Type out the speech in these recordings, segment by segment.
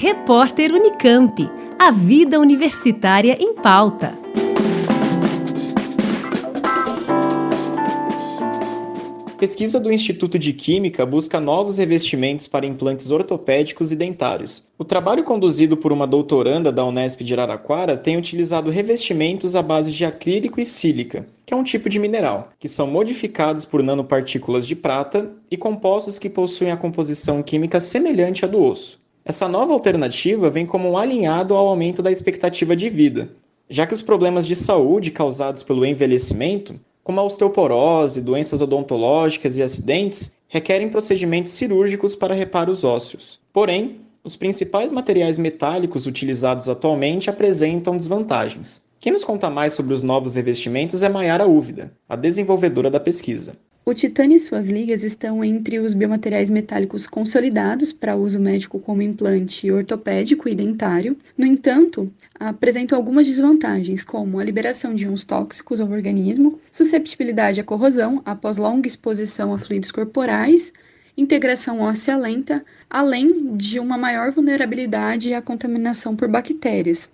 Repórter Unicamp. A vida universitária em pauta. Pesquisa do Instituto de Química busca novos revestimentos para implantes ortopédicos e dentários. O trabalho conduzido por uma doutoranda da Unesp de Araraquara tem utilizado revestimentos à base de acrílico e sílica, que é um tipo de mineral, que são modificados por nanopartículas de prata e compostos que possuem a composição química semelhante à do osso. Essa nova alternativa vem como um alinhado ao aumento da expectativa de vida, já que os problemas de saúde causados pelo envelhecimento como a osteoporose, doenças odontológicas e acidentes, requerem procedimentos cirúrgicos para reparos ósseos. Porém, os principais materiais metálicos utilizados atualmente apresentam desvantagens. Quem nos conta mais sobre os novos revestimentos é Mayara Úvida, a desenvolvedora da pesquisa. O titânio e suas ligas estão entre os biomateriais metálicos consolidados para uso médico como implante ortopédico e dentário. No entanto, apresentam algumas desvantagens, como a liberação de íons tóxicos ao organismo, susceptibilidade à corrosão após longa exposição a fluidos corporais, integração óssea lenta, além de uma maior vulnerabilidade à contaminação por bactérias.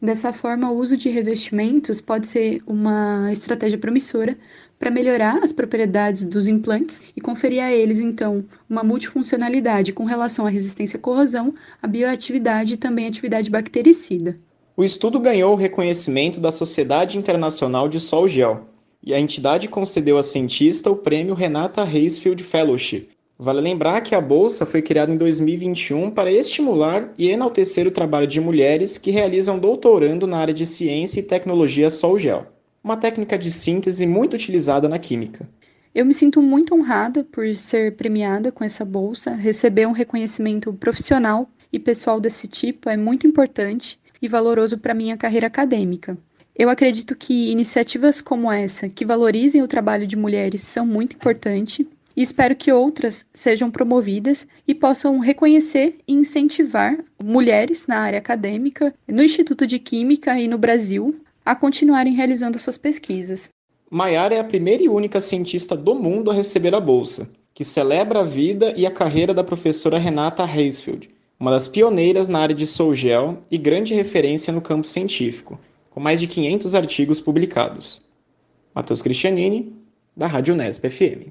Dessa forma, o uso de revestimentos pode ser uma estratégia promissora para melhorar as propriedades dos implantes e conferir a eles, então, uma multifuncionalidade com relação à resistência à corrosão, à bioatividade e também à atividade bactericida. O estudo ganhou o reconhecimento da Sociedade Internacional de Sol Gel e a entidade concedeu à cientista o prêmio Renata Reisfield Fellowship, Vale lembrar que a bolsa foi criada em 2021 para estimular e enaltecer o trabalho de mulheres que realizam doutorando na área de ciência e tecnologia Sol-Gel, uma técnica de síntese muito utilizada na química. Eu me sinto muito honrada por ser premiada com essa bolsa. Receber um reconhecimento profissional e pessoal desse tipo é muito importante e valoroso para minha carreira acadêmica. Eu acredito que iniciativas como essa, que valorizem o trabalho de mulheres, são muito importantes e espero que outras sejam promovidas e possam reconhecer e incentivar mulheres na área acadêmica, no Instituto de Química e no Brasil a continuarem realizando suas pesquisas. Maiara é a primeira e única cientista do mundo a receber a bolsa, que celebra a vida e a carreira da professora Renata Reisfield, uma das pioneiras na área de Soulgel e grande referência no campo científico, com mais de 500 artigos publicados. Matheus Cristianini, da Rádio Nesp FM.